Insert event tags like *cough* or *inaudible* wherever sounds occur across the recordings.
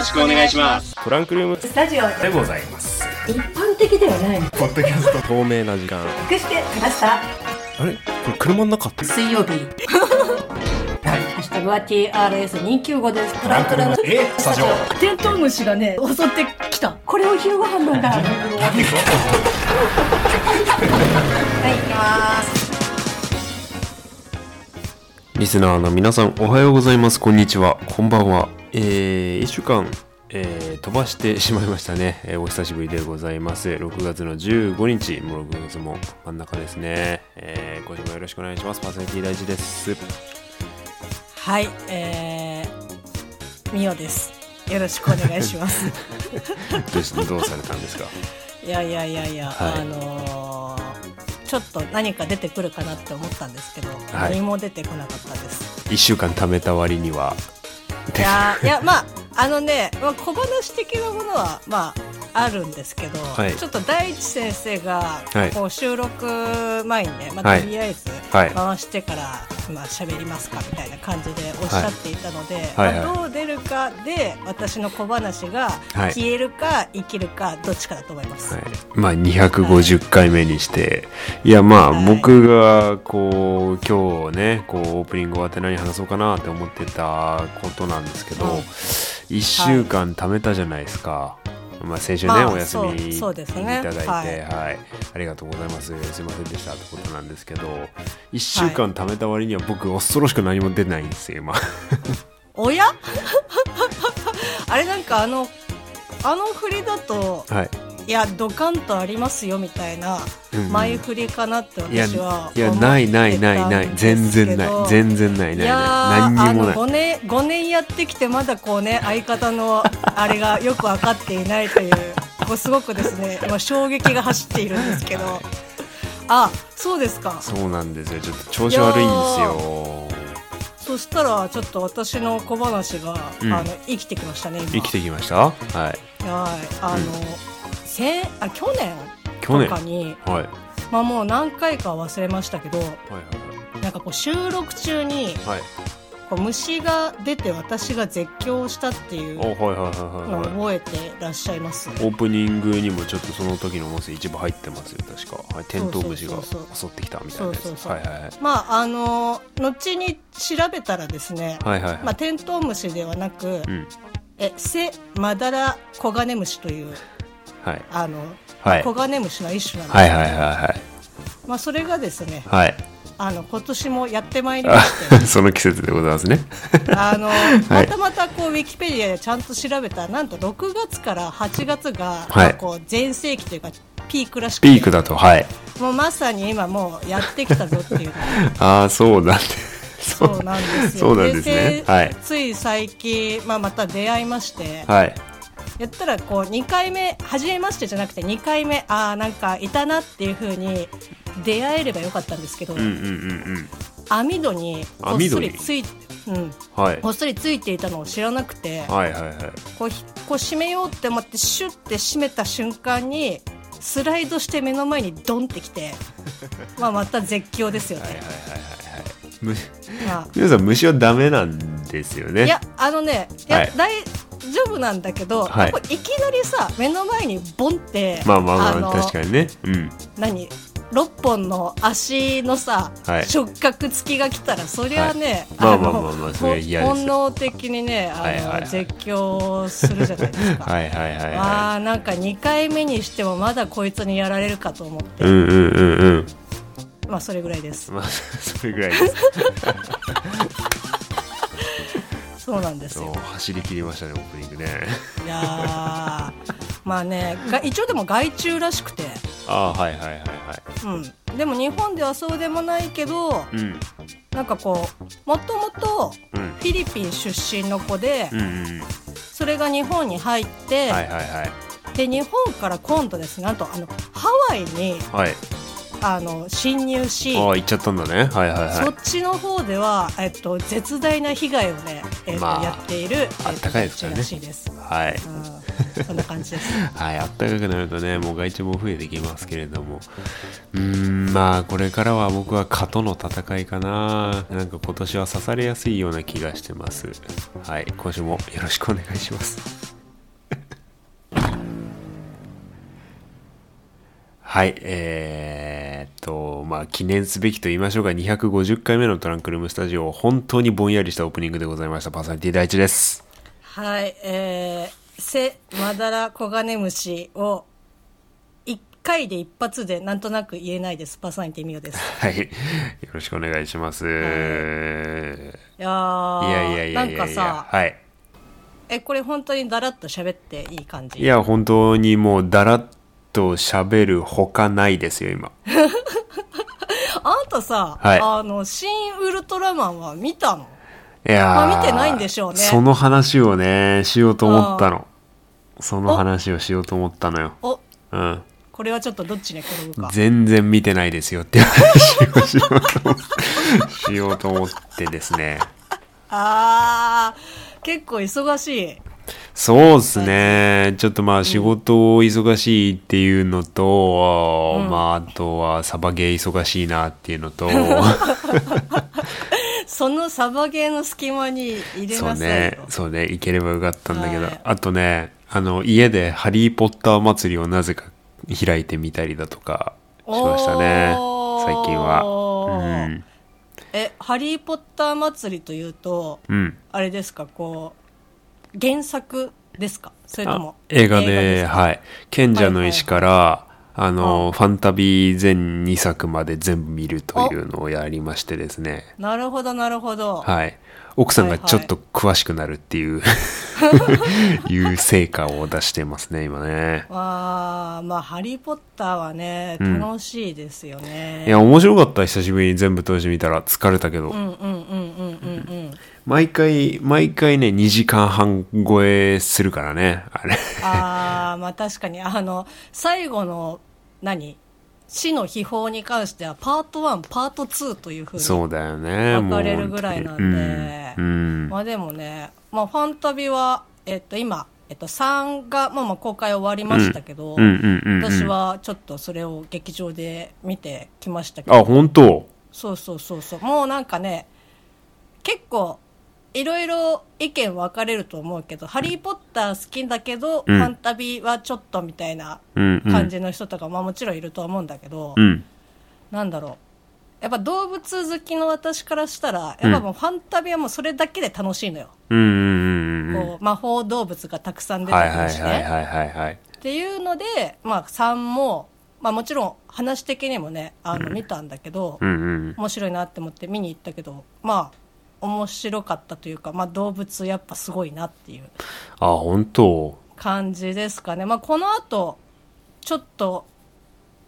ろしくお願いします。トランクルーム。スタジオでございます。一般的ではないポッドキャスト。透明な時間。隠してきました？あれ？これ車の中？って水曜日。*laughs* ハッシュタグは TRS295 です。トランクルーム。え？スタジオ。テントウムシがね襲ってきた。これを昼ご飯なんだ。はい行きます。リスナーの皆さんおはようございます。こんにちは。こんばんはえー、1週間えー飛ばしてしまいましたね、えーお久しぶりでございます。6月の15日もう6月も真ん中ですね、えー、今週もよろしくお願いします。パーソナリティ大事です。はいえー、みおです。よろしくお願いします。*laughs* どうしどうされたんですか？いやいやいやいや、はい。あのーちょっと何か出てくるかなって思ったんですけど、はい。何も出てこなかったです。1週間貯めた割にはいやいやまああのね、まあ、小話的なものはまああるんですけど、はい。ちょっと大地先生がはい。こう収録前にね、まあ、はい。とりあえずはい。回してから、まあ喋りますかみたいな感じでおっしゃっていたので、はい。はい。まあ、どう出るかで私の小話がはい。消えるか生きるかどっちかだと思います。はい、まあ250回目にして、い、やまあはい。僕がこう今日ねこうオープニング終わって何話そうかなって思ってたことなんですけど、うん1週間貯めたじゃないですか。まあ、先週ね、まあお休みそういたねだいて、はい。はい、ありがとうございます。すいませんでした。ってことなんですけど、1週間貯めた割には僕恐ろしく何も出ないんですよ、今。おや？*laughs* あれなんかあのあの振りだとはい。いやドカンとありますよみたいなうんうん前振りかなっていや、私はいや、思ってたないないないない。全然ない。全然ないないない。いや何ーあのにもない。5年5年やってきてまだこうね相方のあれがよく分かっていないというこうすごくですね今衝撃が走っているんですけどあそうですかそうなんですよ。ちょっと調子悪いんですよ。そしたらちょっと私の小話が、うんあの生きてきましたね今生きてきました？はい。はいあの、先あ去年去年。とかにはい。まあもう何回か忘れましたけどはいはいなんかこう収録中にはい。はい。こう虫が出て私が絶叫したっていうお、はいはいはいのをはいはい。覚えてらっしゃいますオープニングにもちょっとその時の音声一部入ってますよ、確か。はい。テントウムシがそうそう襲ってきたみたいなやつ。そうそうそうはいはいはい。まああの後に調べたらですね、はいはいはい。まあ、テントウムシではなく、うん。えセマダラコガネムシというはい。あの、はい。コガネムシの一種なんですけど、はいはいはいはい。まあ、それがですねはい。あの今年もやってまいりましてあ *laughs* その季節でございますね。あの、*laughs* またまたこうウィキペディアでちゃんと調べたらなんと6月から8月が、はいまあこう全盛期というかピークらしくてピークだと、はい。もうまさに今もうやってきたぞっていうの *laughs* ああ、そうだね。そうなんですよそうなんですねではいつい最近、まあ、また出会いまして、はい。やったらこう2回目初めましてじゃなくて2回目ああなんかいたなっていう風に出会えればよかったんですけど、うんうんうん網戸にこっそりついうん、うん。はい。こっそりついていたのを知らなくて、はいはいはい。こうひこう閉めようって思ってシュッて閉めた瞬間にスライドして目の前にドンってきて *laughs* まあまた絶叫ですよね。はいはいはいはいはい。むまあ皆さん虫はダメなんですよね。いやあのねいや、はい大丈夫なんだけど、はいいきなりさ目の前にボンってまあまあまあの確かにね。うん。何？6本の足のさ、はい触覚付きが来たらそりゃね、はいのまあまあまあまあそれは嫌です本能的にねあの、はいはいはい絶叫するじゃないですか。*laughs* はいはいはいあはーなんか2回目にしてもまだこいつにやられるかと思って、い。うんうんうんうん。まあそれぐらいですまあそれぐらいです。そうなんですよ走り切りましたねオープニングね。いやーまあねが一応でも害虫らしくて、ああはいはいはいはい。うん、でも日本ではそうでもないけどうんなんかこうもともとうんフィリピン出身の子で、うんうん。それが日本に入って、はいはいはいで日本から今度ですねなんとあのハワイにはい。あの侵入し、ああ行っちゃったんだね。はいはいはそっちの方では、えっと、絶大な被害をね、えっとまあやっている、えっとあったかいですからねらしいです。い。はい。うん、そんな感じです。*laughs* はい、あったかくなるとね、もう害虫も増えてきますけれども。うーん、まあ、これからは僕は蚊との戦いかな。なんか今年は刺されやすいような気がしてます。はい、今週もよろしくお願いします。はい、えーっと、まあ、記念すべきと言いましょうか、250回目のトランクルームスタジオ、本当にぼんやりしたオープニングでございました。パーソナリティ第一です。はい、えー、セマダラコガネムシを一回で一発でなんとなく言えないです。パーソナリティミオです。はい、よろしくお願いします。いいいやいやいやいやなんかさ、はい。え、これ本当にだらっと喋っていい感じ？いや、本当にもう、だらっと喋るほかないですよ、今。*laughs* あんたさ、はいあの、新ウルトラマンは見たの？いやーまあ見てないんでしょうねその話をね、しようと思ったの。その話をしようと思ったのよ。お、うん。これはちょっとどっちに転ぶか。全然見てないですよっていう話をしようと思ってしようと思ってですね。*laughs* あー、結構忙しい。そうっすね。ちょっとまあ仕事忙しいっていうのと、まああとはサバゲー忙しいなっていうのと、*laughs* そのサバゲーの隙間に入れそうなさいねよ。、そうね、行ければよかったんだけど、はいあとね、あの家でハリーポッター祭りをなぜか開いてみたりだとかしましたね。最近は。うん。え、ハリーポッター祭りというと、うん。あれですか、こう、原作ですか？それともあ。映画すで、か？はい。賢者の石から、あの、うんファンタビー全2作まで全部見るというのをやりましてですね。なるほど、なるほど。はい。奥さんがはいはいちょっと詳しくなるっていう、*laughs* いう成果を出してますね、今ね。わあ、まあ、ハリーポッターはね、うん楽しいですよね。いや、面白かった。久しぶりに全部通してみたら疲れたけど。うんうんうんうんうんうん。毎回、毎回ね、2時間半超えするからね、あれ。ああ、まあ確かに、あの、最後の、何？死の秘宝に関しては、パート1、パート2というふうにそうだよね。分かれるぐらいなんで、もうん。うんまあでもね、まあファンタビは、えっと今、えっと3が、まあまあ公開終わりましたけど。私はちょっとそれを劇場で見てきましたけど、あ、本当？そうそうそうそう、もうなんかね、結構、いろいろ意見分かれると思うけど、ハリー・ポッター好きだけど、うんファンタビはちょっとみたいなうんうん。感じの人とか、まあもちろんいると思うんだけど、うん。なんだろう。やっぱ動物好きの私からしたら、やっぱもうファンタビはもうそれだけで楽しいのよ。うんうんうんうん。こう魔法動物がたくさん出てはいはくるしね。いはいはいはいはい。っていうので、まあ3も、まあもちろん話的にもね、あの見たんだけど、うんうん。面白いなって思って見に行ったけど、まあ面白かったというか、まあ動物やっぱすごいなっていうあ、本当感じですかね。まあこの後、ちょっと、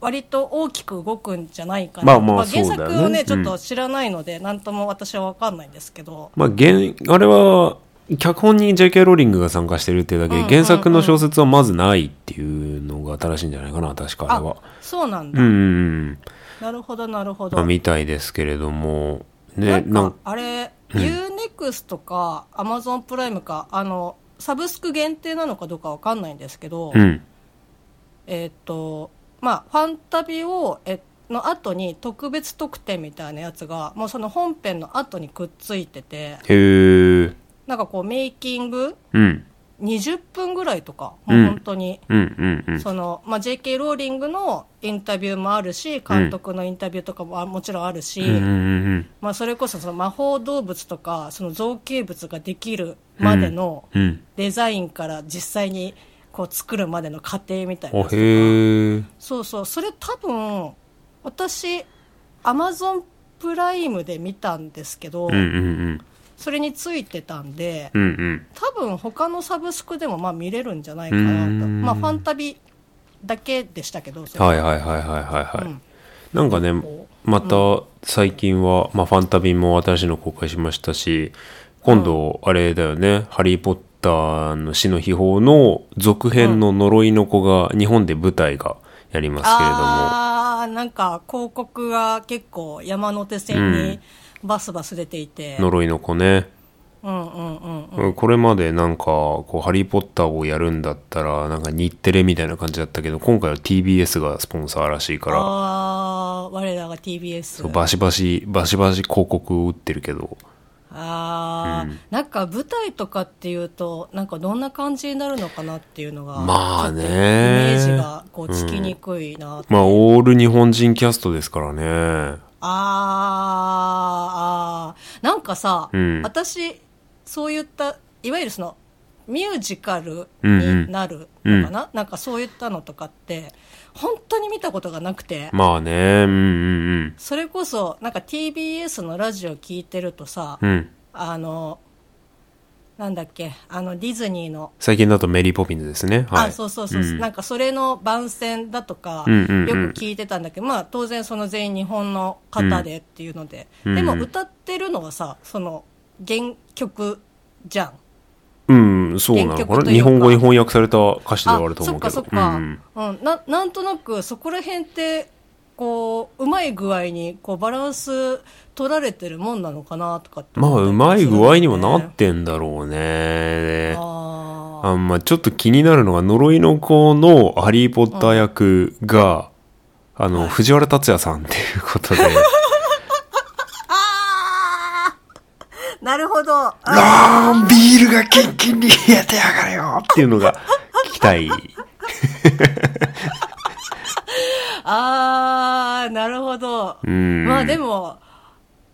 割と大きく動くんじゃないかな。まあまあね作をね、ちょっうんと知らないので、なんとも私はわかんないんですけど、まあ、原、あれは、脚本に J.K. ローリングが参加してるっていうだけで、うんうんうん原作の小説はまずないっていうのが正しいんじゃないかな、確かあれは。そうなんだ。うん。なるほど、なるほど。まあ、みたいですけれども、ね、なんなんか、あれ、UNEXT か Amazon プライムか、あの、サブスク限定なのかどうかわかんないんですけど、うん。えーっと、まあ、ファンタビを、え、の後に特別特典みたいなやつが、もうその本編の後にくっついてて、へえ。なんかこうメイキングうん。20分ぐらいとか、もう本当に、うんうんうん。その、まあ、JK ローリングのインタビューもあるし、監督のインタビューとかもあもちろんあるし、うんうんうんまあ、それこそその魔法動物とかその造形物ができるまでのうん。うん。デザインから実際にこう作るまでの過程みたいな。そうそうそれ多分私アマゾンプライムで見たんですけど、うんうんそれについてたんでうん。うん。うん。多分他のサブスクでもまあ見れるんじゃないかなと。うん。まあファンタビだけでしたけどは。いはいはいはいはいはい。うん。なんかねこ、また最近は、まあ、ファンタビも新しいの公開しましたし、今度、あれだよね、ハリー・ポッターの死の秘宝の続編の呪いの子が日本で舞台がやりますけれども、ああなんか広告が結構山手線にバスバス出ていて、呪いの子ね、うんうんうんうん。これまでなんか、こう、ハリー・ポッターをやるんだったら、なんか日テレみたいな感じだったけど、今回は TBS がスポンサーらしいから、ああ我らが TBS そうバシバシ、バシバシ広告を打ってるけど、あー、なんか舞台とかっていうと、なんかどんな感じになるのかなっていうのが、まあね。イメージがこうつきにくいなってまあ、オール日本人キャストですからね。あーあー、なんかさ、うん。私、そういった、いわゆるその、ミュージカルうんうん。になるのかな、なんかそういったのとかって、本当に見たことがなくて、まあね、うんうんそれこそ、なんか TBS のラジオ聞いてるとさ、うん。うん。あの、なんだっけ、あのディズニーの、最近だとメリーポピンズですね。はい。あ、そうそうそう、んなんかそれの番宣だとか、うんうんうんよく聞いてたんだけど、まあ当然その全員日本の方でっていうので、うんでも歌ってるのはさ、その原曲じゃん。うん、そうなのかな？日本語に翻訳された歌詞ではあるとそ思うけど。っかそっか、うんうんな。なんとなくそこら辺って、こう、うまい具合にこうバランス取られてるもんなのかなとかってまあ、うまい具合にもなってんだろうね。あーあまあ、ちょっと気になるのが、呪いの子のハリー・ポッター役が、あの、藤原竜也さんっていうことで、なるほど。ああービールがキンキンに冷えてやがれよっていうのが聞きたい。あー、なるほど。うん。まあでも、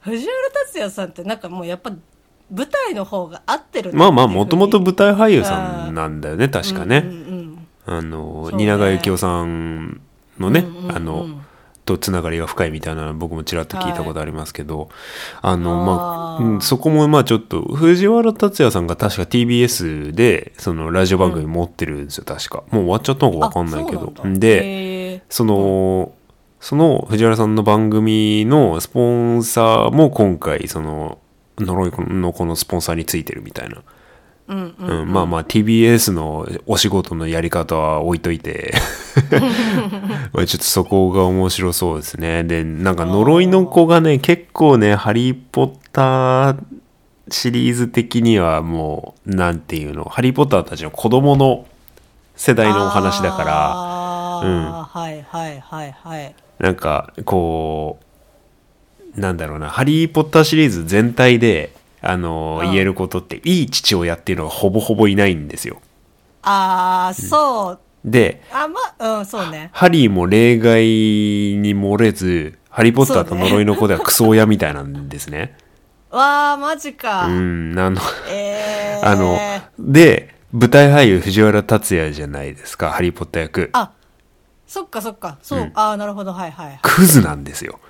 藤原竜也さんってなんかもうやっぱ舞台の方が合ってるなまあまあ、もともと舞台俳優さんなんだよね、確かね。うんうんあの、そうね蜷川幸雄さんのね、うんうんうんあの、とつながりが深いみたいなの僕もちらっと聞いたことありますけど、あの、まあ、そこもまあちょっと、藤原竜也さんが確か TBS で、そのラジオ番組持ってるんですよ、確か。もう終わっちゃったのかわかんないけどで、その、その藤原さんの番組のスポンサーも今回、その、呪いのこのスポンサーについてるみたいな。うんうんうん、まあまあ TBS のお仕事のやり方は置いといて。*laughs* まあちょっとそこが面白そうですね。でなんか呪いの子がね結構ねハリー・ポッターシリーズ的にはもうなんていうのハリー・ポッターたちの子供の世代のお話だからあーはいはいはいはい。なんかこうなんだろうなハリー・ポッターシリーズ全体であのうん言えることっていい父親っていうのがほぼほぼいないんですよああ、そう。であ、まあ、うん、そうね。ハリーも例外に漏れず、ハリー・ポッターと呪いの子ではクソ親みたいなんですね。*laughs* わあ、マジか。うん、あの、えー、あの、で、舞台俳優藤原竜也じゃないですか、ハリー・ポッター役。あ、そっかそっか。そう、うんああ、なるほど、はいはい。クズなんですよ。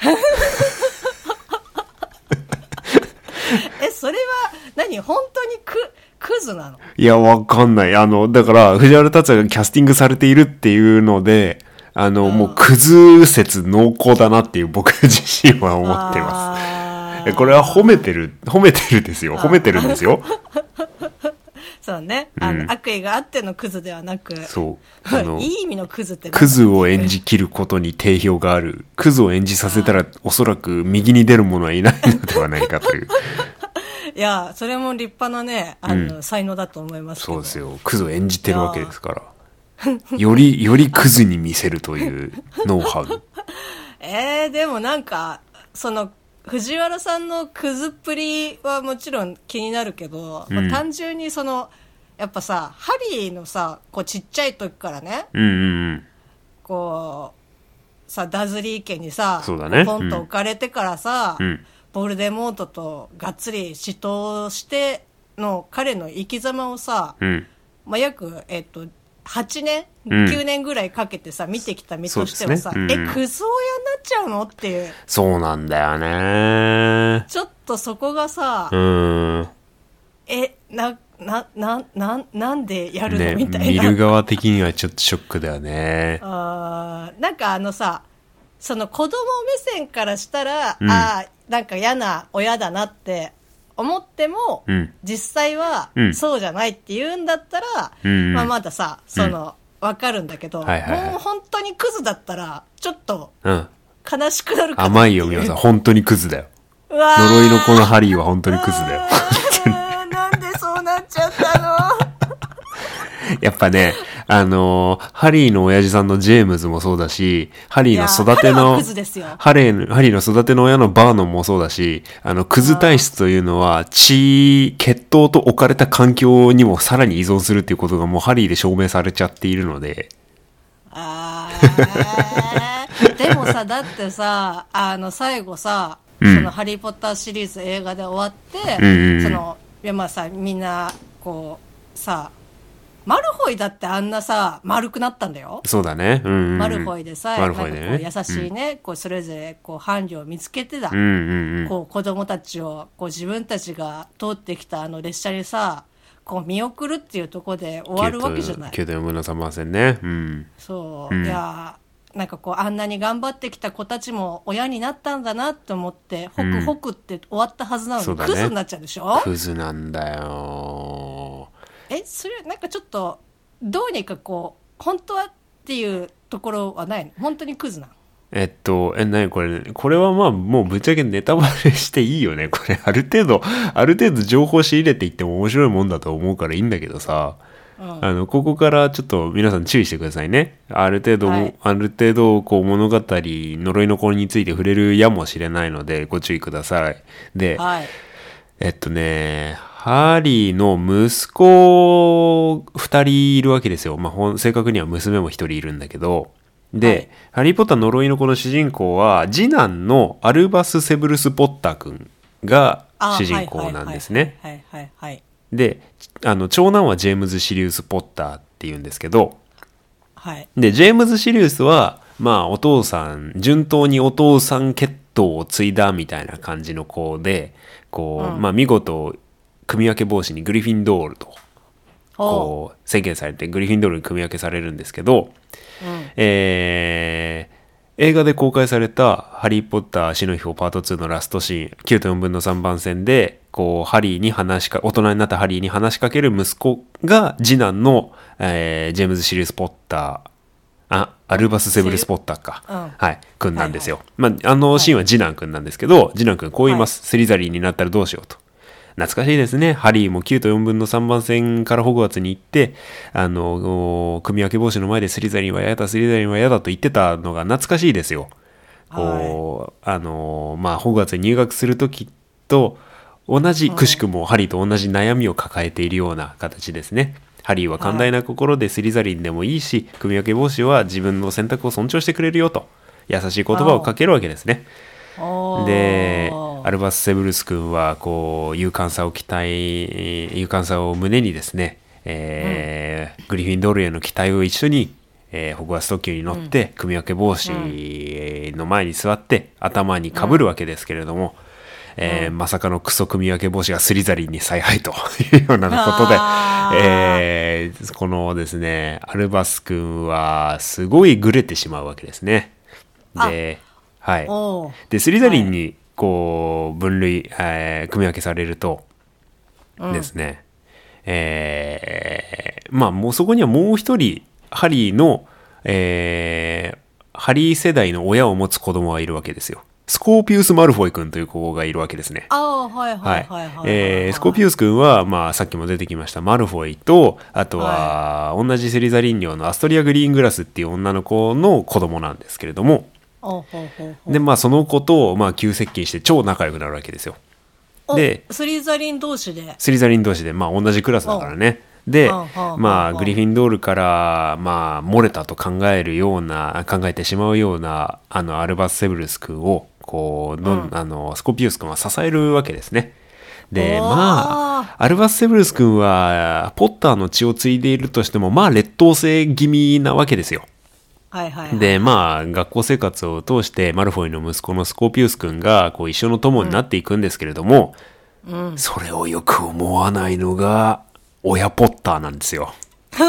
*laughs* え、それは何、本当にク、クズなの？いや、わかんない。あの、だから、藤原竜也がキャスティングされているっていうので、あの、もうクズ説濃厚だなっていう僕自身は思ってます。これは褒めてる、褒めてるですよ。褒めてるんですよ。*laughs* そうね。あの、うん悪意があってのクズではなく、そう。*laughs* あのいい意味のクズってクズを演じきることに定評がある。クズを演じさせたらおそらく右に出る者はいないのではないかという。*laughs* いや、それも立派なね、あの、才能だと思いますけど。そうですよ。クズを演じてるわけですから。*laughs* より、よりクズに見せるというノウハウ。えー、でもなんか、その、藤原さんのクズっぷりはもちろん気になるけど、まあうん単純にその、やっぱさ、ハリーのさ、こうちっちゃい時からね、うんうんうん。こう、さ、ダズリー家にさ、そうだねポンと置かれてからさ、うんボルデモートとがっつり死闘しての彼の生き様をさ、うん。まあ、約、えっと、8年、うん9年ぐらいかけてさ、見てきた身としてはさ、ねうんえ、クズ親になっちゃうの？っていう、そうなんだよね。ちょっとそこがさ、うーん。え、な、な、な、な、なんでやるの、ね、みたいな。見る側的にはちょっとショックだよね。*laughs* あーなんかあのさ、その子供目線からしたら、うんああ、なんか嫌な親だなって思っても、うん。実際はうん。そうじゃないって言うんだったら、うん。まあまださ、その、わかるんだけど、はいはいはい。もう本当にクズだったら、ちょっとうん。悲しくなるかな甘いよ、皆さん。本当にクズだよ。呪いの子のハリーは本当にクズだよ。なんでそうなっちゃったの？*laughs* やっぱね、あのーハリーの親父さんのジェームズもそうだし、ハリーの育ての。ハレーの、ハリーの育ての親のバーノンもそうだし、あの、クズ体質というのは、血、血統と置かれた環境にもさらに依存するっていうことがもうハリーで証明されちゃっているので、あー。*laughs* でもさ、だってさ、あの、最後さ、うん。その、ハリー・ポッターシリーズ映画で終わって、うんうんうん。その、いや、まあさ、みんな、こう、さ、マルフォイだってあんなさ、丸くなったんだよ。そうだね。うんうんうん、マルフォイでさ、マルフォイでね優しいね、こうそれぞれこう伴侶を見つけてだ、うんうんうん。こう子供たちをこう自分たちが通ってきたあの列車にさこう見送るっていうところで終わるわけじゃない9と4分の3番線ね。うん。そう、うんいやなんかこうあんなに頑張ってきた子たちも親になったんだなと思ってホクホクって終わったはずなのに、そうだねクズになっちゃうでしょ？クズなんだよ。えそれなんかちょっとどうにかこう本当はっていうところはないの？本当にクズなの？えっと、え、なにこれ、これはまあもうぶっちゃけネタバレしていいよね？これ、ある程度、ある程度情報仕入れていっても面白いもんだと思うからいいんだけどさ、うん。あの、ここからちょっと皆さん注意してくださいね。ある程度、はい。ある程度、こう物語、呪いの子について触れるやもしれないので、ご注意ください。で、はい。えっとね、ハリーの息子二人いるわけですよ。まあ、正確には娘も一人いるんだけど。で、はいハリー・ポッター呪いの子の主人公は、次男のアルバス・セブルス・ポッター君があ主人公なんですね。はいはいはいはいで、あの、長男はジェームズ・シリウス・ポッターっていうんですけど、はいはいで、ジェームズ・シリウスは、まあ、お父さん、順当にお父さん血統を継いだみたいな感じの子で、こう、うんまあ、見事、組み分け帽子にグリフィンドールと、こう、宣言されて、グリフィンドールに組み分けされるんですけど、うん。えー映画で公開された「ハリー・ポッター死の秘宝パート2」のラストシーン9と4分の3番線でこうハリーに話しか大人になったハリーに話しかける息子が次男の、えージェームズ・シリウス・ポッターあアルバス・セブルス・ポッターか、うん。はい君なんですよ、まあ、あのシーンは次男君なんですけど、次男君こう言います、スリザリーになったらどうしようと懐かしいですね。ハリーも9と4分の3番線からホグワーツに行って、あの、お組み分け帽子の前でスリザリンは嫌だ、スリザリンは嫌だと言ってたのが懐かしいですよ。こう、あの、まあ、ホグワーツに入学するときと同じ、くしくもハリーと同じ悩みを抱えているような形ですね。ハリーは寛大な心でスリザリンでもいいし、組み分け帽子は自分の選択を尊重してくれるよと、優しい言葉をかけるわけですね。でアルバス・セブルス君はこう勇敢さを期待勇敢さを胸にですね、えーグリフィンドールへの期待を一緒に、えーホグワーツ特急に乗って、組み分け帽子の前に座って頭にかぶるわけですけれども、えーまさかのクソ組み分け帽子がスリザリンに采配と *laughs* いうようなことでえーこのですねアルバス君はすごいグレてしまうわけですね。で、はい。で、スリザリンに、こう、分類、えー組み分けされると、ですね、えーまあ、もうそこにはもう一人、ハリーの、えーハリー世代の親を持つ子供がいるわけですよ。スコーピウス・マルフォイ君という子がいるわけですね。ああはいははいいはいはい。えースコーピウス君は、まあ、さっきも出てきました、マルフォイと、あとは、同じセリザリン寮のアストリア・グリーングラスっていう女の子の子供なんですけれども、で、まあ、その子と、まあ、急接近して超仲良くなるわけですよ。おでスリザリン同士で？スリザリン同士で、まあ、同じクラスだからね。でまあ、グリフィンドールから、まあ、漏れたと考えるような、考えてしまうような、あの、アルバス・セブルス君を、こう、どんあの、スコピウス君は支えるわけですね。で、まあ、アルバス・セブルス君は、ポッターの血を継いでいるとしても、まあ、劣等生気味なわけですよ。はいはいはい。で、まあ、学校生活を通して、マルフォイの息子のスコーピウス君が、こう、一緒の友になっていくんですけれども、うん。それをよく思わないのが、親ポッターなんですよ。*laughs*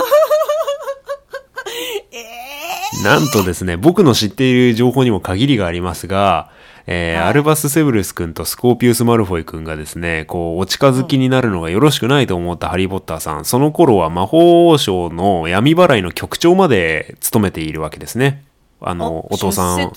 なんとですね、僕の知っている情報にも限りがありますが、えーはいアルバス・セブルス君とスコーピウス・マルフォイ君がですね、こう、お近づきになるのがよろしくないと思ったハリー・ポッターさん、その頃は魔法王省の闇払いの局長まで務めているわけですね。あの、お父さん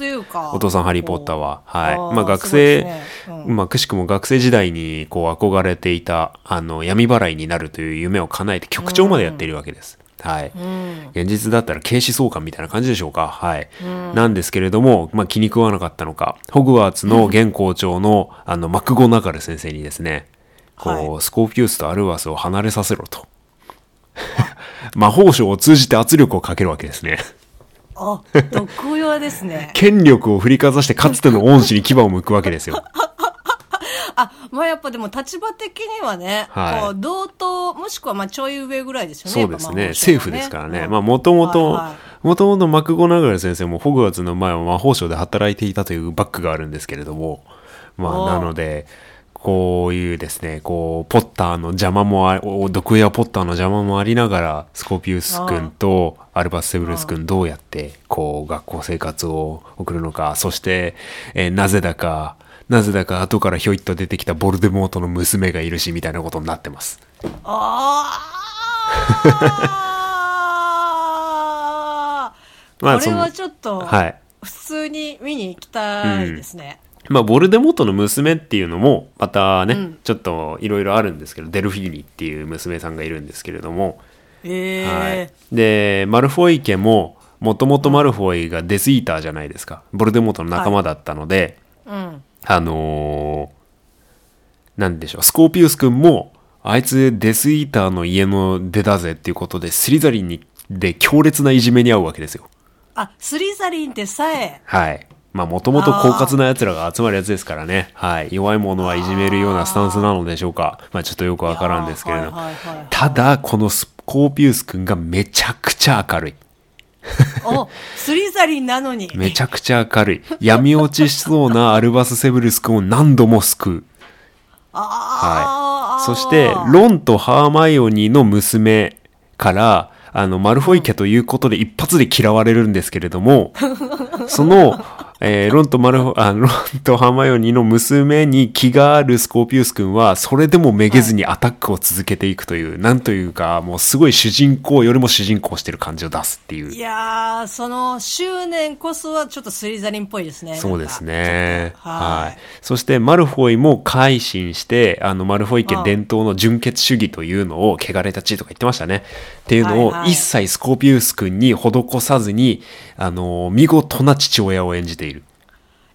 お父さんハリー・ポッターは。はい。まあ学生、すねうんまあくしくも学生時代にこう憧れていた、あの、闇払いになるという夢を叶えて局長までやっているわけです。はい。うん。現実だったら警視総監みたいな感じでしょうか？はい。なんですけれども、まあ、気に食わなかったのか、ホグワーツの現校長の、あの、マクゴナガル先生にですね、こう、はスコーピウスとアルバスを離れさせろと。*laughs* 魔法省を通じて圧力をかけるわけですね。あ、毒親ですね。*laughs* 権力を振りかざしてかつての恩師に牙を向くわけですよ。*laughs* あ、まあやっぱでも立場的にはね、はいこう、同等、もしくはまあちょい上ぐらいですよね。そうですね。やっぱ魔法省は政府ですからね。うんまあ、もともともともとマクゴナガル先生もホグワーツの前は魔法省で働いていたというバックがあるんですけれども、まあ、なので、こういうですね、こう、ポッターの邪魔もあ、お毒やポッターの邪魔もありながら、スコーピウス君とアルバス・セブルス君どうやって、こう、学校生活を送るのか、そして、えーなぜだか、なぜだか後からひょいっと出てきたボルデモートの娘がいるし、みたいなことになってます。ああまあこれはちょっと、はい。普通に見に行きたいですね。まあ、ボルデモートの娘っていうのも、またね、うんちょっといろいろあるんですけど、デルフィーニっていう娘さんがいるんですけれども、えはいえ。で、マルフォイ家も、もともとマルフォイがデスイーターじゃないですか。ボルデモートの仲間だったので、うん。あのーなんでしょう、スコーピウス君も、あいつデスイーターの家の出だぜっていうことで、スリザリンにで強烈ないじめに遭うわけですよ。あ、スリザリンってさえ、はい。まあ、もともと狡猾な奴らが集まるやつですからね。はい。弱い者はいじめるようなスタンスなのでしょうか。まあ、ちょっとよくわからんですけれど。ただ、このスコーピウス君がめちゃくちゃ明るい。*laughs* お、スリザリンなのに。めちゃくちゃ明るい。闇落ちしそうな *laughs* アルバス・セブルス君を何度も救う。ああ、そして、ロンとハーマイオニーの娘から、あの、マルフォイ家ということで一発で嫌われるんですけれども、*laughs* その、えーロンとマルあ、ロンとハーマイオニーの娘に気があるスコーピウス君は、それでもめげずにアタックを続けていくという、なんというか、もうすごい主人公よりも主人公してる感じを出すっていうい。やー、その執念こそはちょっとスリザリンっぽいですね。そうですね。はいはい。そして、マルフォイも改心して、あの、マルフォイ家伝統の純血主義というのを、汚れた地とか言ってましたね。っていうのをはいはい一切スコーピウス君に施さずに、あの、見事な父親を演じている。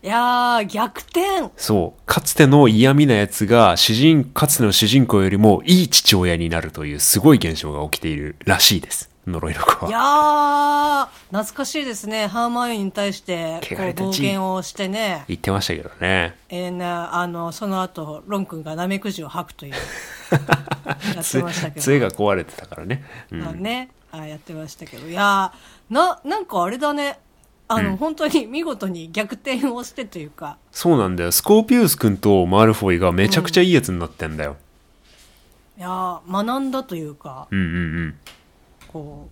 いやー、逆転。そう。かつての嫌味なやつが、主人、かつての主人公よりもいい父親になるというすごい現象が起きているらしいです。呪いの子いは。やー、懐かしいですね。ハーマイオニーに対して、こう、暴言をしてね。言ってましたけどね。えーな、あの、その後、ロン君がナメクジを吐くという、*laughs* やってましたけど。杖が壊れてたからね。うんまあね、あやってましたけど。いやー、な、なんかあれだね。あの、本当に見事に逆転をしてというか、そうなんだよ。スコーピウス君とマルフォイがめちゃくちゃいいやつになってんだよ。いやー、学んだというか、うん、うん、うんこ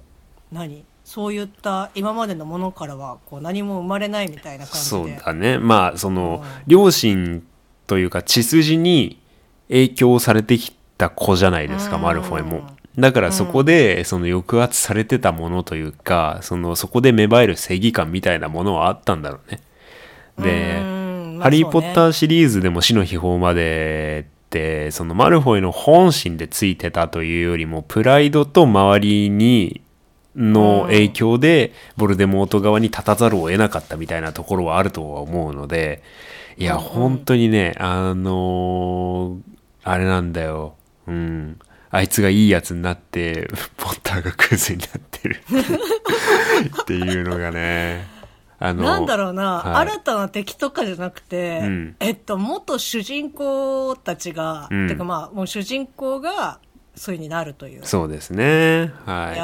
う、何？そういった今までのものからは、こう、何も生まれないみたいな感じで。そうだね。まあ、そのうん、両親というか血筋に影響されてきた子じゃないですか、うんマルフォイも。だからそこで、その抑圧されてたものというか、その、そこで芽生える正義感みたいなものはあったんだろうね。で、ハリー・ポッターシリーズでも死の秘宝までって、そのマルフォイの本心でついてたというよりも、プライドと周りに、の影響で、ボルデモート側に立たざるを得なかったみたいなところはあるとは思うので、いや、本当にね、あのーあれなんだよ。うん。あいつがいいやつになって、ポッターがクズになってる *laughs* っていうのがね。あのなんだろうな、はい新たな敵とかじゃなくて、うんえっと、元主人公たちが、うんてかまあ、もう主人公が、そういう風になるという。そうですね。いはや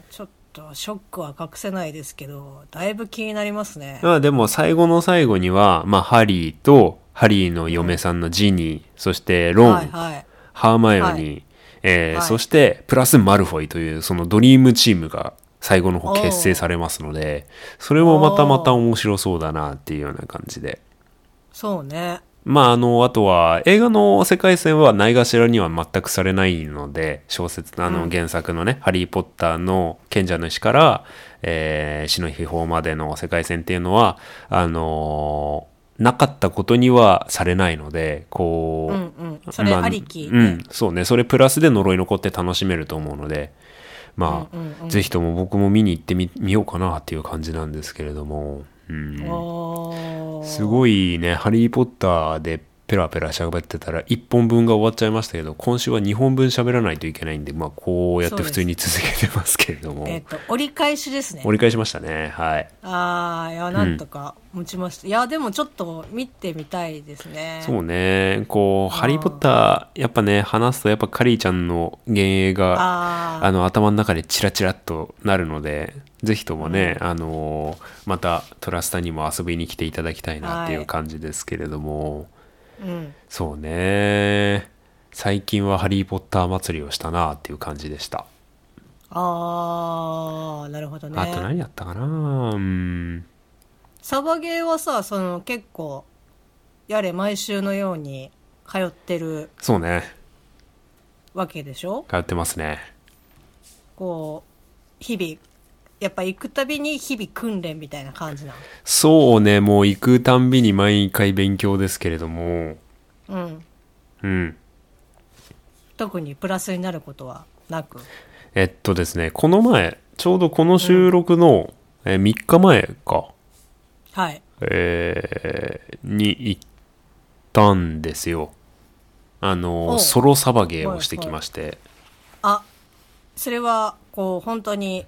ー、ちょっとショックは隠せないですけど、だいぶ気になりますねい。。まあでも最後の最後には、まあハリーと、ハリーの嫁さんのジニー、そしてロン、はいはい。ハーマイオニー、はいえーはいそしてプラスマルフォイというそのドリームチームが最後の方結成されますので、それもまたまた面白そうだなっていうような感じで。そうね。まあ、あの、あとは、映画の世界線はないがしらには全くされないので、小説、あの、原作のね、ハリー・ポッターの賢者の石から、えー死の秘宝までの世界線っていうのは、あのーなかったことにはされないので、こう、うんうん。それありき、うん、そうね、それプラスで呪い残って楽しめると思うので、まあ、うんうんうん。ぜひとも僕も見に行ってみみようかなっていう感じなんですけれども、うん、すい。ごいね「ハリー・ポッター」でペラペラ喋ってたら1本分が終わっちゃいましたけど今週は2本分喋らないといけないんでまあこうやって普通に続けてますけれども、えっ、と、折り返しですね。折り返しましたね。はい。ああ、いや、なんとか持ちました。いや、でもちょっと見てみたいですね。そうね。こう「ハリー・ポッター」やっぱね話すとやっぱカリーちゃんの幻影があの頭の中でチラチラっとなるのでぜひともね、あのまたトラスタにも遊びに来ていただきたいなっていう感じですけれども、うん。そうね。最近は「ハリー・ポッター祭り」をしたなっていう感じでした、ああ、なるほどね。あと何やったかな？うん。サバゲーはさ、その結構、やれ毎週のように通ってるそうね。わけでしょ？通ってますね。こう、日々、やっぱ行くたびに日々訓練みたいな感じなそうねもう行くたんびに毎回勉強ですけれどもの。うん。うん特にプラスになることはなく？えっとですねこの前ちょうどこの収録の、え3日前かはい。えーに行ったんですよ。あおの、うソロサバゲーをしてきまして。あ、それは、こう、本当に、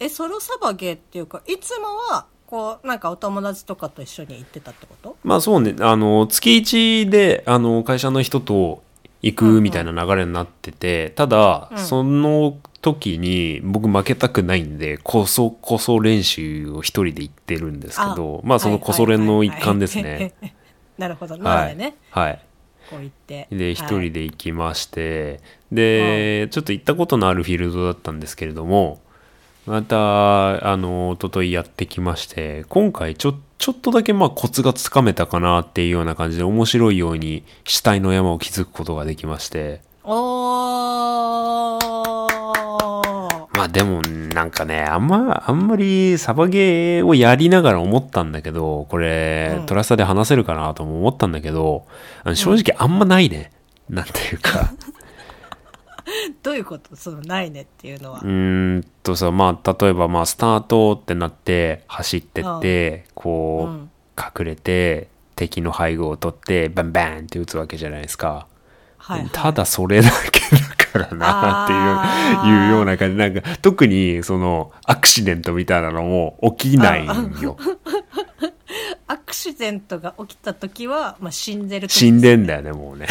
え、ソロサバゲーっていうか、いつもは、こう、なんかお友達とかと一緒に行ってたってこと？まあそうね、あの、月1で、あの、会社の人と行くみたいな流れになってて、ただ、うんその時に僕負けたくないんで、こそこそ練習を一人で行ってるんですけど、まあそのこそ練の一環ですね。はいはいはいはい。*laughs* なるほど。なのでね、はい。こう言って。で、一はい人で行きまして、で、ちょっと行ったことのあるフィールドだったんですけれども、また、あの、一昨日やってきまして、今回ちょ、ちょっとだけまあコツがつかめたかなっていうような感じで面白いように死体の山を築くことができまして、おー。まあでもなんかね、あんま、あんまりサバゲーをやりながら思ったんだけど、これ、うんトラスタで話せるかなとも思ったんだけど、正直あんまないね。なんていうか。*laughs* *laughs* どういうこと？その、ないねっていうのはう。ーんとさ、まあ、例えば、まあ、スタートってなって、走ってって、こう、うん隠れて、敵の背後を取って、バンバンって撃つわけじゃないですか。はい、はい。ただそれだけだからなっていうような感じ。なんか、特に、その、アクシデントみたいなのも起きないんよ。アクシデントが起きた時は、まあ、死んでる時死んでんだよね、もうね。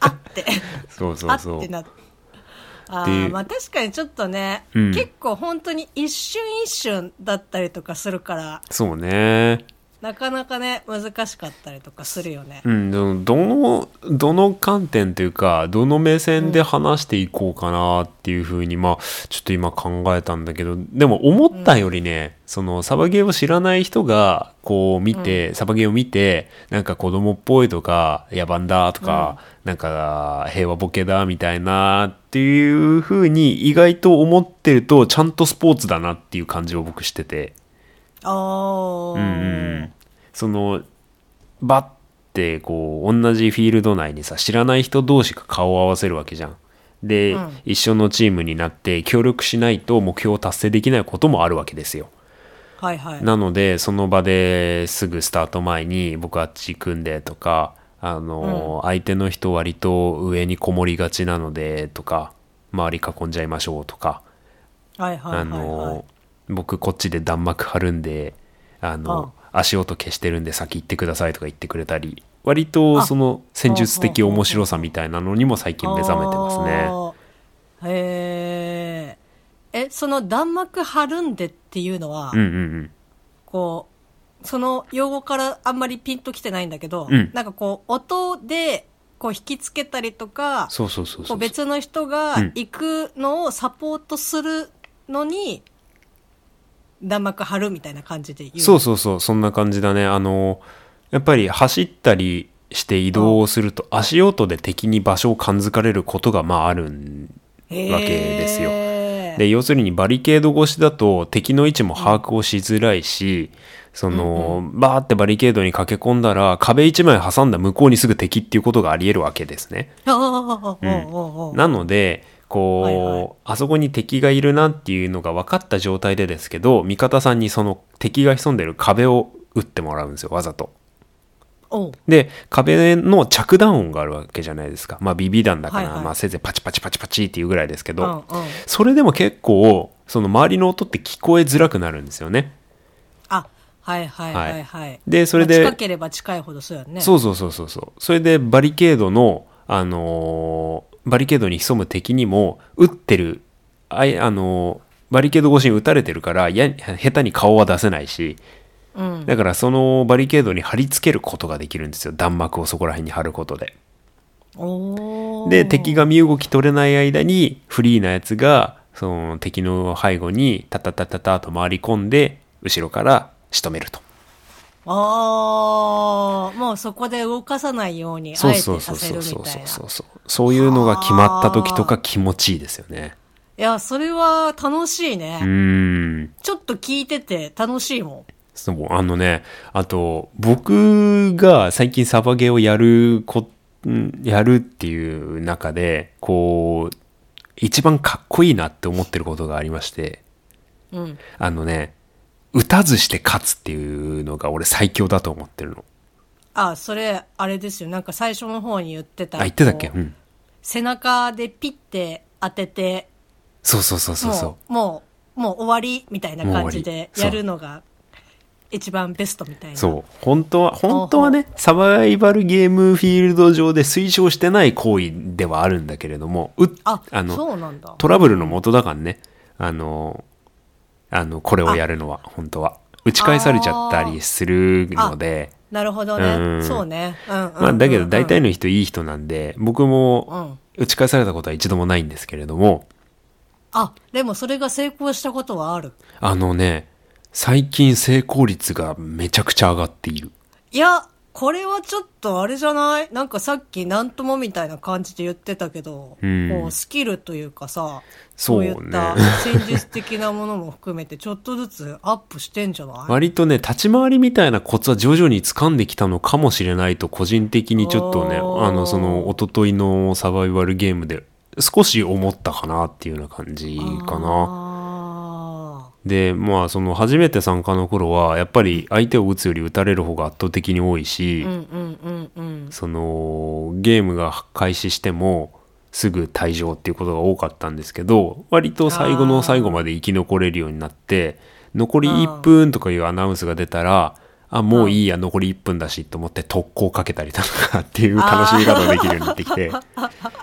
あって。*laughs* そうそあうそうって。なあっていうーまあ確かにちょっとね、うん結構本当に一瞬一瞬だったりとかするからそうね。なかなかね難しかったりとかするよね、うん、でもどの、どの観点というか、どの目線で話していこうかなっていうふうに、まあ、ちょっと今考えたんだけど、でも思ったよりね、その、サバゲーを知らない人が、こう見て、サバゲーを見て、なんか子供っぽいとか、野蛮だとか、なんか平和ボケだみたいなっていうふうに意外と思ってると、ちゃんとスポーツだなっていう感じを僕してて。ああ、うんうん。うんそのバッてこう同じフィールド内にさ知らない人同士が顔を合わせるわけじゃん。で、うん。一緒のチームになって協力しないと目標を達成できないこともあるわけですよ。はいはい。なのでその場ですぐスタート前に僕あっち組んでとかあの、相手の人割と上にこもりがちなのでとか周り囲んじゃいましょうとかあはいはいはいはい。の僕こっちで弾幕張るんであの足音消してるんで先行ってくださいとか言ってくれたり割とあその戦術的面白さみたいなのにも最近目覚めてますね。へええその弾幕張るんでっていうのは、うんうんうん。こうその用語からあんまりピンときてないんだけど、うんなんかこう音でこう引きつけたりとかそうそうそうそうう。こ別の人がうん行くのをサポートするのに、弾幕張るみたいな感じで言う。そうそうそう、そんな感じだね。あの、やっぱり走ったりして移動をすると足音で敵に場所を感づかれることがまああるわけですよで要するにバリケード越しだと敵の位置も把握をしづらいし、その、バーってバリケードに駆け込んだら壁一枚挟んだ向こうにすぐ敵っていうことがあり得るわけですね。うおうおうなのでこう、はいはい。あそこに敵がいるなっていうのが分かった状態でですけど味方さんにその敵が潜んでる壁を打ってもらうんですよわざと。で壁の着弾音があるわけじゃないですか。まあ BB 弾だから、はいはい。まあせいぜいパチパチパチパチっていうぐらいですけど、うんうん。それでも結構その周りの音って聞こえづらくなるんですよね。あはいはいはいはい。でそれでまあ近ければ近いほどそうやね。そうそうそうそうそう。それでバリケードのあのーバリケードに潜む敵にも撃ってるあいあのーバリケード越しに撃たれてるからや下手に顔は出せないしうん。だからそのバリケードに貼り付けることができるんですよ。弾幕をそこら辺に貼ることで。で敵が身動き取れない間にフリーなやつがその敵の背後にタタタタタと回り込んで後ろから仕留めるとああもうそこで動かさないようにあえてそうそうそさせうそうそうるみたいなそうそう。そういうのが決まった時とか気持ちいいですよね。いやそれは楽しいうね、ーん。ちょっと聞いてて楽しいもん。そうあのねあと僕が最近サバゲーをやるこんやるっていう中でこう一番かっこいいなって思ってることがありまして。うん。あのね打たずして勝つっていうのが俺最強だと思ってるの。あそれあれですよ。なんか最初の方に言ってたあ言ってたっけ？こううん。背中でピッて当ててそうそうそうそうそう。もうもう終わりみたいな感じでり。やるのが一番ベストみたいな。そう。本当は本当はねサバイバルゲームフィールド上で推奨してない行為ではあるんだけれどもうああのそうなんだ。トラブルの元だからね。あのあのこれをやるのは本当は。打ち返されちゃったりするので。なるほどね、うん。そうね、うんまあだけど大体の人いい人なんで僕うもん。打ち返されたことは一度もないんですけれども。あでもそれが成功したことはある。あのね最近成功率がめちゃくちゃ上がっている。いやこれはちょっとあれじゃない？なんかさっきなんともみたいな感じで言ってたけど、うん。こうスキルというかさそうね。いった戦術的なものも含めてちょっとずつアップしてんじゃない？割とね立ち回りみたいなコツは徐々に掴んできたのかもしれないと個人的にちょっとねあのその一昨日のサバイバルゲームで少し思ったかなっていうような感じかな。あでまあその初めて参加の頃はやっぱり相手を打つより打たれる方が圧倒的に多いし、そのゲームが開始してもすぐ退場っていうことが多かったんですけど割と最後の最後まで生き残れるようになって残り1分とかいうアナウンスが出たらあもういいや残り1分だしと思って特攻かけたりとかっていう楽しみ方ができるようになってきて *laughs*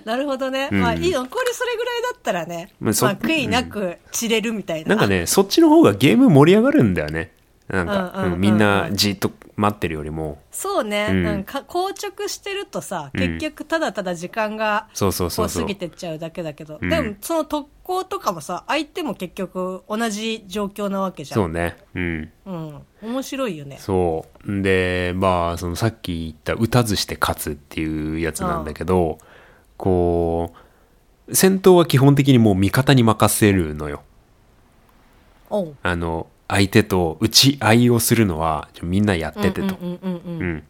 *laughs* なるほどね、うん。まあいい残りそれぐらいだったらね、まあ、まあそ悔いなく散れるみたいな、なんかねそっちの方がゲーム盛り上がるんだよね。なんか、うんみんなじっと待ってるよりも。そうね、うん。なんか硬直してるとさうん。結局ただただ時間がそう過ぎてっちゃうだけだけど、うん。でもその特攻とかもさ相手も結局同じ状況なわけじゃん。そうね。うん。うん、面白いよね。そう。で、まあ、そのさっき言った打たずして勝つっていうやつなんだけど、こう、戦闘は基本的にもう味方に任せるのよ。あの、相手と打ち合いをするのはみんなやっててと。うんうんうんうん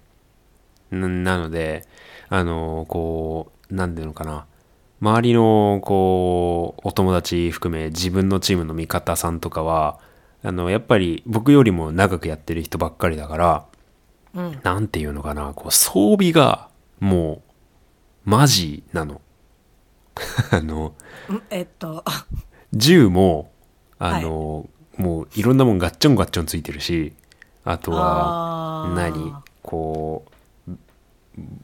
うん。ななので、あの、こう、なんていうのかな。周りの、こう、お友達含め自分のチームの味方さんとかは、あの、やっぱり僕よりも長くやってる人ばっかりだから、うんなんていうのかな、こう装備がもうマジなの。*laughs* あの、うんえっと。銃も、あの、もういろんなもんガッチョンガッチョンついてるし、あとは何？こう、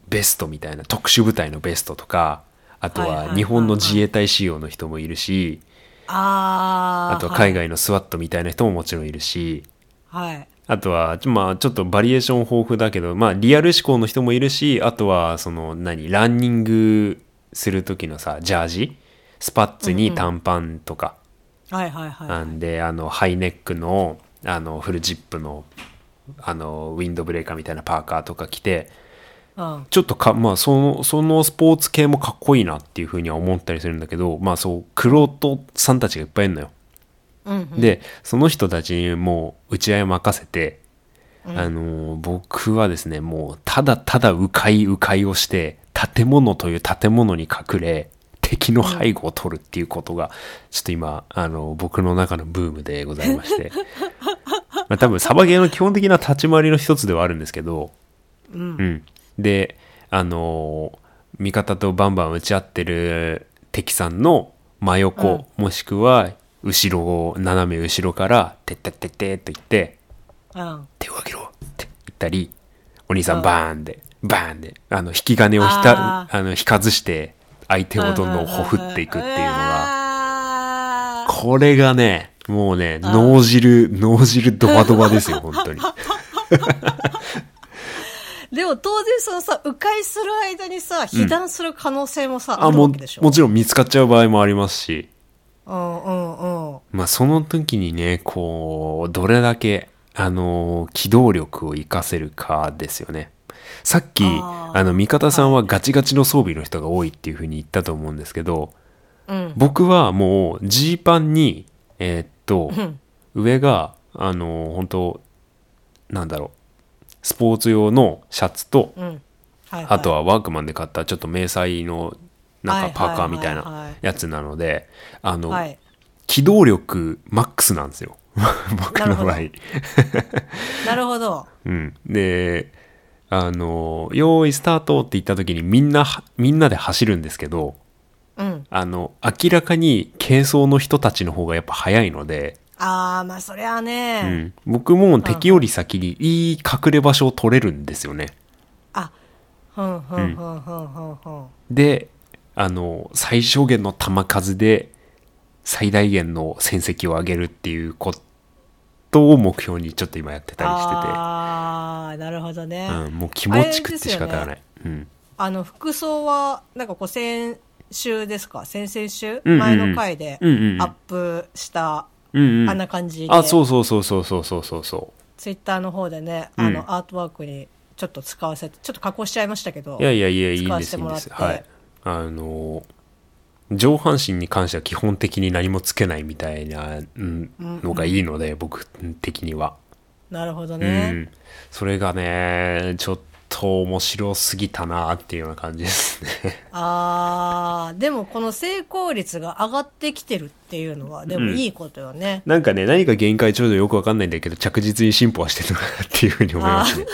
ベストみたいな、特殊部隊のベストとか、あとはいはいはいははい。日本の自衛隊仕様の人もいるし、あとは海外のスワットみたいな人ももちろんいるし、はい、はいあとは、ちょまあ、ちょっとバリエーション豊富だけど、まあ、リアル志向の人もいるし、あとは、その、何、ランニングする時のさ、ジャージ？スパッツに短パンとか、はいはいはいなんで、あの、ハイネックの、あの、フルジップの、あの、ウィンドブレーカーみたいなパーカーとか着て、うん。ちょっとか、まあ、その、そのスポーツ系もかっこいいなっていうふうには思ったりするんだけど、まあ、そう、クロートさんたちがいっぱいいるのよ。うんうんでその人たちにもう打ち合いを任せて、あのー僕はですねもうただただ迂回迂回をして建物という建物に隠れ敵の背後を取るっていうことが、ちょっと今、あの、僕の中のブームでございまして。*laughs* まあ多分、サバゲーの基本的な立ち回りの一つではあるんですけど、うんうん。で、あのー味方とバンバン打ち合ってる敵さんの真横、もしくは、後ろを、斜め後ろから、てってってってって言って、うん。手を挙げろって言ったり、お兄さうん。んバーンで、バーンで、あの、引き金をひたあ、あの、引かずして、相手をどんどんほふっていくっていうのが、がこれがね、もうね、脳汁、脳汁ドバドバですよ、*laughs* 本当に。でも当然そのさ、迂回する間にさ、被弾する可能性もさ、ああ、もるわけでしょ？もちろん見つかっちゃう場合もありますし、うんうんうん。まあ、その時にね、こう、どれだけ、あの、機動力を活かせるかですよね。さっき、あの、味方さんはガチガチの装備の人が多いっていうふうに言ったと思うんですけど、うん。僕はもう、ジーパンに、えーっと、うん上が、あの、本当なんだろう、スポーツ用のシャツと、うん。はい、はい。あとはワークマンで買ったちょっと迷彩のなんかパーカーみたいないやつなので、あの、はい。機動力マックスなんですよ。*laughs* 僕の場合。*laughs* なるほど。うん。で、あの、用意スタートって言った時にみんな、みんなで走るんですけど、うん。あの、明らかに軽装の人たちの方がやっぱ早いので、ああ、まあそりゃあね、うん。僕も敵より先にいい隠れ場所を取れるんですよね。あ、ふんふんふんふんふんふん。で、あの、最小限の弾数で最大限の戦績を上げるっていうことを目標にちょっと今やってたりしてて。ああ、なるほどね。うん、もう気持ちくって仕方がない。うん。あの、服装は、なんかこう、先週ですか？先々週、うんうんうん前の回でアップした、うんうん。あんな感じで、あ、そうそうそうそうそうそうそうそツイッターの方でね、うんあの、アートワークにちょっと使わせて、ちょっと加工しちゃいましたけど、う。いやいやいや、いいんです、いいんです。はい。あの、上半身に関しては基本的に何もつけないみたいなうんのがいいので、僕的には。なるほどうね。ん。それがね、ちょっと面白すぎたなっていうような感じですね。*laughs* あー、でもこの成功率が上がってきてるっていうのは、でもいいことよね。なんかね、何か限界ちょうどよくわかんないんだけど、着実に進歩はしてるのかなっていうふうに思いますね。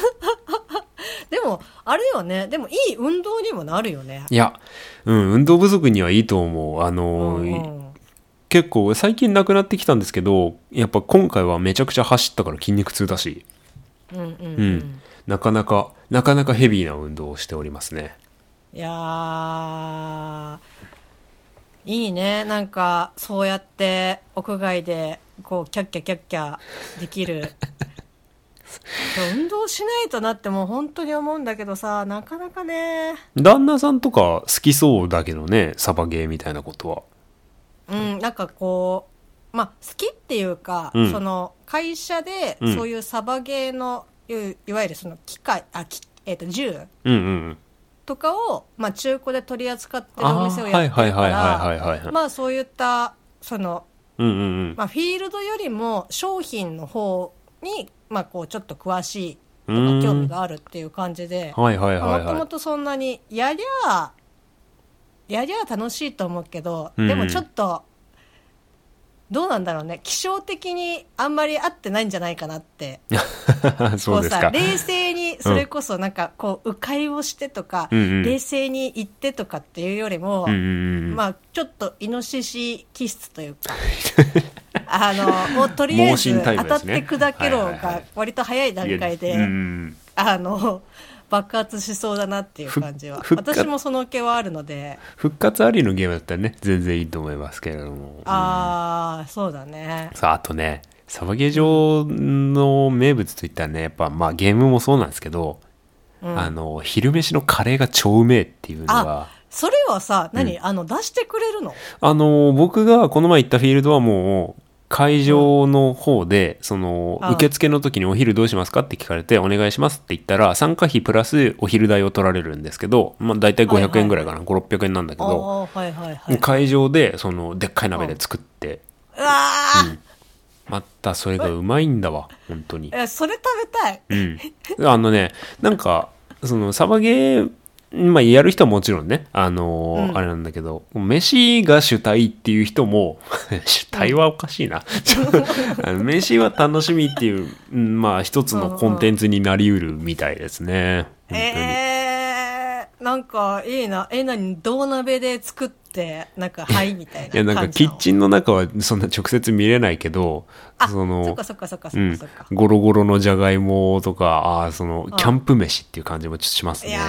でも、あれよね、でもいい運動にもなるよね。いや、うん、運動不足にはいいと思う。あの、うんうん結構最近なくなってきたんですけど、やっぱ今回はめちゃくちゃ走ったから筋肉痛だし、うんうんううんん、なかなか、なかなかヘビーな運動をしておりますね。いやー、いいね。なんか、そうやって屋外で、こう、キャッキャキャッキャできる。*laughs* 運動しないとなってもう本当に思うんだけどさ、なかなかね、旦那さんとか好きそうだけどね、サバゲーみたいなことは。うん、なんかこう、まあ、好きっていうか、うんその、会社でうん、そういうサバゲーの、いいわゆるその機械、あ、きえっ、と、銃うんうんうん。とかを、まあ、中古で取り扱ってるお店をー、やってるかはいはいはいはいら、はいはい。まあ、そういった、その、うんうんうん。まあ、フィールドよりも商品の方に、まあ、こうちょっと詳しいとかうん興味があるっていう感じで。もともとそんなにやりゃやりゃ楽しいと思うけど、うんでもちょっとどうなんだろうね気象的にあんまり合ってないんじゃないかなって *laughs* そうですか。冷静にそれこそなんかこう迂回をしてとか、うんうん冷静に行ってとかっていうよりも、うんうんうん。まあ、ちょっとイノシシ気質というか、*laughs* あの、もうとりあえず当たって砕けろが割と早い段階で、んあの、爆発しそうだなっていう感じは。私もその気はあるので、復活ありのゲームだったらね、全然いいと思いますけれども。ああ、そうだね。さあ、あとね、サバゲー場の名物といったらね、やっぱまあゲームもそうなんですけど、うん。あの、昼飯のカレーが超うめえっていうのが。あ、、それはさ、何、あの、出してくれるの？あの、僕がこの前行ったフィールドはもう、会場の方で、その、あ受付の時にお昼どうしますかって聞かれて、お願いしますって言ったら、参加費プラスお昼代を取られるんですけど、まあ大体500円ぐらいかな、5、600円なんだけあど、あ、はいはいはい。会場で、その、でっかい鍋で作って、うわー、またそれがうまいんだわ、本当に。えそれ食べたい。うん。あのね、なんか、その、サバゲーまあやる人はもちろんね、あのーうんあれなんだけど、飯が主体っていう人も、*laughs* 主体はおかしいな。*laughs* 飯は楽しみっていう、うんまあ一つのコンテンツになりうるみたいですね。本当に。えー、なんかいいな。え、なに、銅鍋で作って、なんか、はい、みたいな。いやなんかキッチンの中はそんな直接見れないけど、あ、そそっのか、そっかそっかそうんっかそっか。、ゴロゴロのじゃがいもとか、ああ、その、キャンプ飯っていう感じもちょっとしますね。いや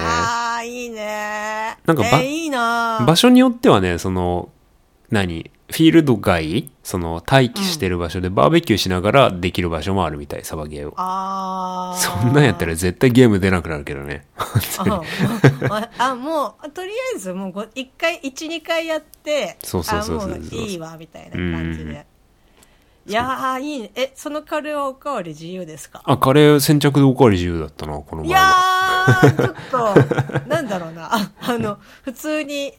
ー、いいねなんかばえーいいな場所によってはね、その、何？フィールド外その、待機してる場所でバーベキューしながらできる場所もあるみたい、サバゲーを。あー。そんなんやったら絶対ゲーム出なくなるけどね。ああもうとりあえずもうご一回12回やってそうそうそうそうあもういいわみたいな感じでいやーいいねえそのカレーはおかわり自由ですか？あ、カレー先着でおかわり自由だったな、この前いやは。ーちょっとなんだろうなああの普通に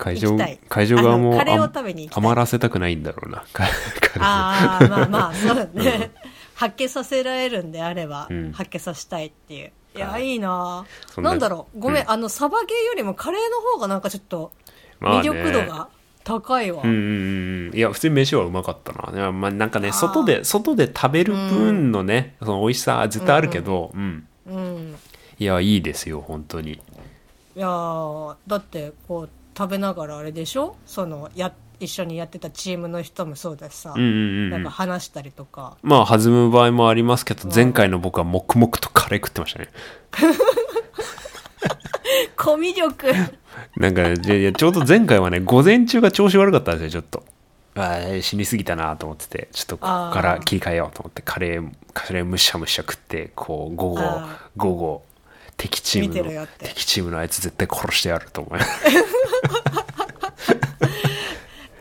会場会場側もカレーをあ食べに余らせたくないんだろうな。*laughs* ああまあまあそうだね、発揮させられるんであれば、うん。発揮させたいっていう。い。や、はいい、いなななんだろう。ごめん、うんあのサバゲーよりもカレーの方がなんかちょっとまあね。魅力度が高いわ、うんうんうん。いや、普通に飯はうまかったな。まあ、なんかね、外で、外で食べる分のね、その美味しさは絶対あるけど、うん、うん。いや、いいですよ、本当に。いやーだってこう食べながらあれでしょ？そのや一緒にやってたチームの人もそうだしさ、うんうんうんうん。なんか。話したりとか。まあ、弾む場合もありますけど、前回の僕は黙々とカレー食ってましたね。*laughs* コミュ力。なんか、いやいやちょうど前回はね、午前中が調子悪かったんですよ、ちょっと。あー死にすぎたなと思ってて、ちょっとここから切り替えようと思って、カレー、カレーむしゃむしゃ食って、こう、午後あ、午後、敵チームの敵チームのあいつ絶対殺してやると思い *laughs*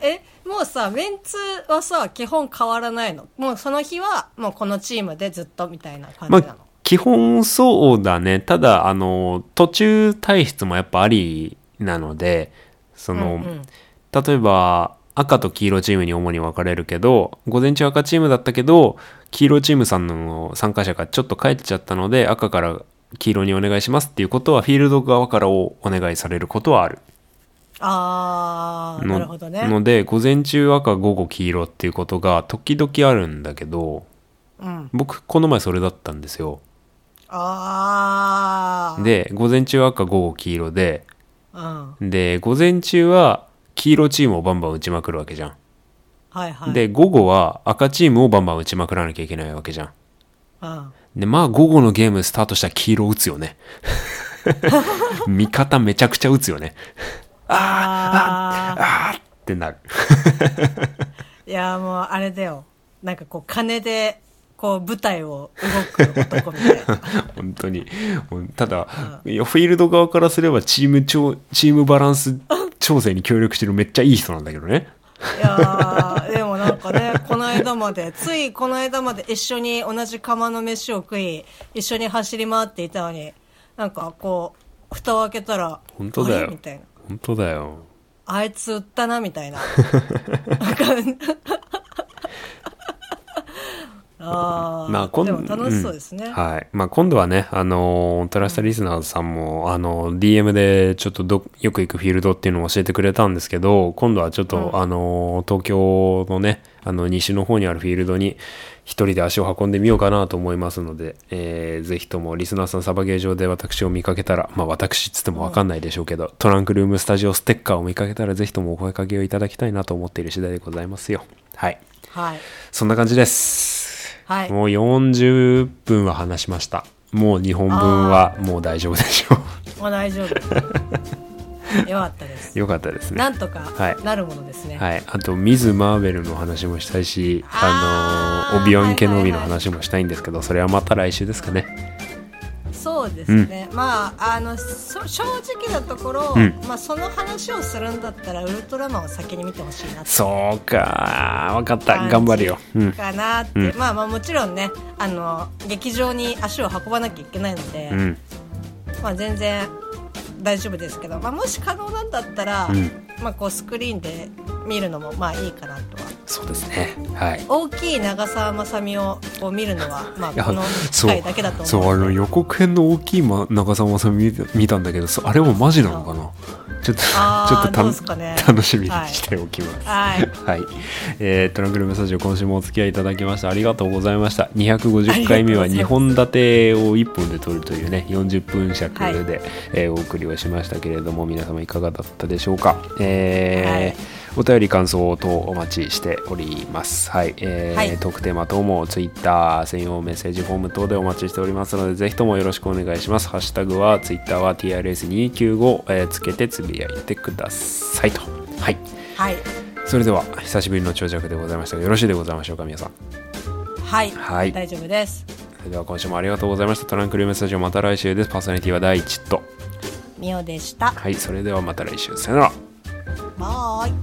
えもうさメンツはさ基本変わらないの？もうその日はもうこのチームでずっとみたいな感じなの、まあ、基本そうだね。ただ、あの、途中退出もやっぱありなので、その、うんうん。例えば、赤と黄色チームに主に分かれるけど、午前中赤チームだったけど、黄色チームさんの参加者がちょっと帰っちゃったので、赤から黄色にお願いしますっていうことは、フィールド側からおお願いされることはある。あなるほどねので、午前中赤、午後黄色っていうことが時々あるんだけど、うん僕、この前それだったんですよ。ああで、午前中赤、午後黄色で、うんで、午前中は黄色チームをバンバン打ちまくるわけじゃん。はいはいで、午後は赤チームをバンバン打ちまくらなきゃいけないわけじゃん。うんで、まあ午後のゲームスタートしたら黄色打つよね。*laughs* 味方めちゃくちゃ打つよね。あああーってなる。いやもうあれだよなんかこう金でこう舞台を動く男みたいな *laughs* 本当に。ただ、いやフィールド側からすればチーム調、チームバランス調整に協力してるめっちゃいい人なんだけどね。いやーでもなんかねこの間までついこの間まで一緒に同じ釜の飯を食い一緒に走り回っていたのになんかこう蓋を開けたら本当だよ。みたいな。本当だよ。あいつ売ったなみたいな *laughs* あーまあ、今でも楽しそうですね、んはい。まあ、今度はね、あの、トラスタリスナーさんも、あの、DM でちょっとど、よく行くフィールドっていうのを教えてくれたんですけど、今度はちょっと、うんあの、東京のね、あの、西の方にあるフィールドに、一人で足を運んでみようかなと思いますので、えーぜひともリスナーさんサバゲー場で私を見かけたら、まあ私っつってもわかんないでしょうけど、トランクルームスタジオステッカーを見かけたらぜひともお声かけをいただきたいなと思っている次第でございますよ。はい。はいそんな感じです。はいもう40分は話しました。もう2本分はもう大丈夫でしょもう大丈夫 *laughs* よかったですう。よかったですね。なんとかはいなるものですね、はい。あと、ミズ・マーベルの話もしたいし、あの、オビワン・ケノビの話もしたいんですけど、それはまた来週ですかね。そうですね、まああのそ正直なところ、うんまあ、その話をするんだったらウルトラマンを先に見てほしいなそうか。わかった。頑張るよ。うん。かなって、うんまあまあもちろんねあの劇場に足を運ばなきゃいけないので、うん。まあ、全然大丈夫ですけど、まあ、もし可能なんだったら、うんまあ、こうスクリーンで見るのもまあいいかなとは。そうですね。はい。大きい長澤まさみをこう見るのは、まあ、この機会だけだとそう。あ思うのでの予告編の大きい、ま、長澤まさみ見た見たんだけどそあれもマジなのかなちょっとちょっとね。楽しみにしておきます。はい。はい、えートランクルームスタジオ今週もお付き合いいただきましてありがとうございました。250回目は2本立てを1本で撮るというね40分尺で、はい。えーお送りをしましたけれども皆様いかがだったでしょうか、えーはいお便り感想等お待ちしております。はい、えーはい。トークテーマ等もツイッター専用メッセージフォーム等でお待ちしておりますので、ぜひともよろしくお願いします。ハッシュタグはツイッターは TRS295、えーつけてつぶやいてくださいと。はい。はい。それでは久しぶりの長尺でございましたがよろしいでございましょうか皆さん。はい、はい。大丈夫です。それでは今週もありがとうございました。トランクルームスタジオまた来週です。パーソナリティは第一と。みおでした。はい。それではまた来週。さよならバイ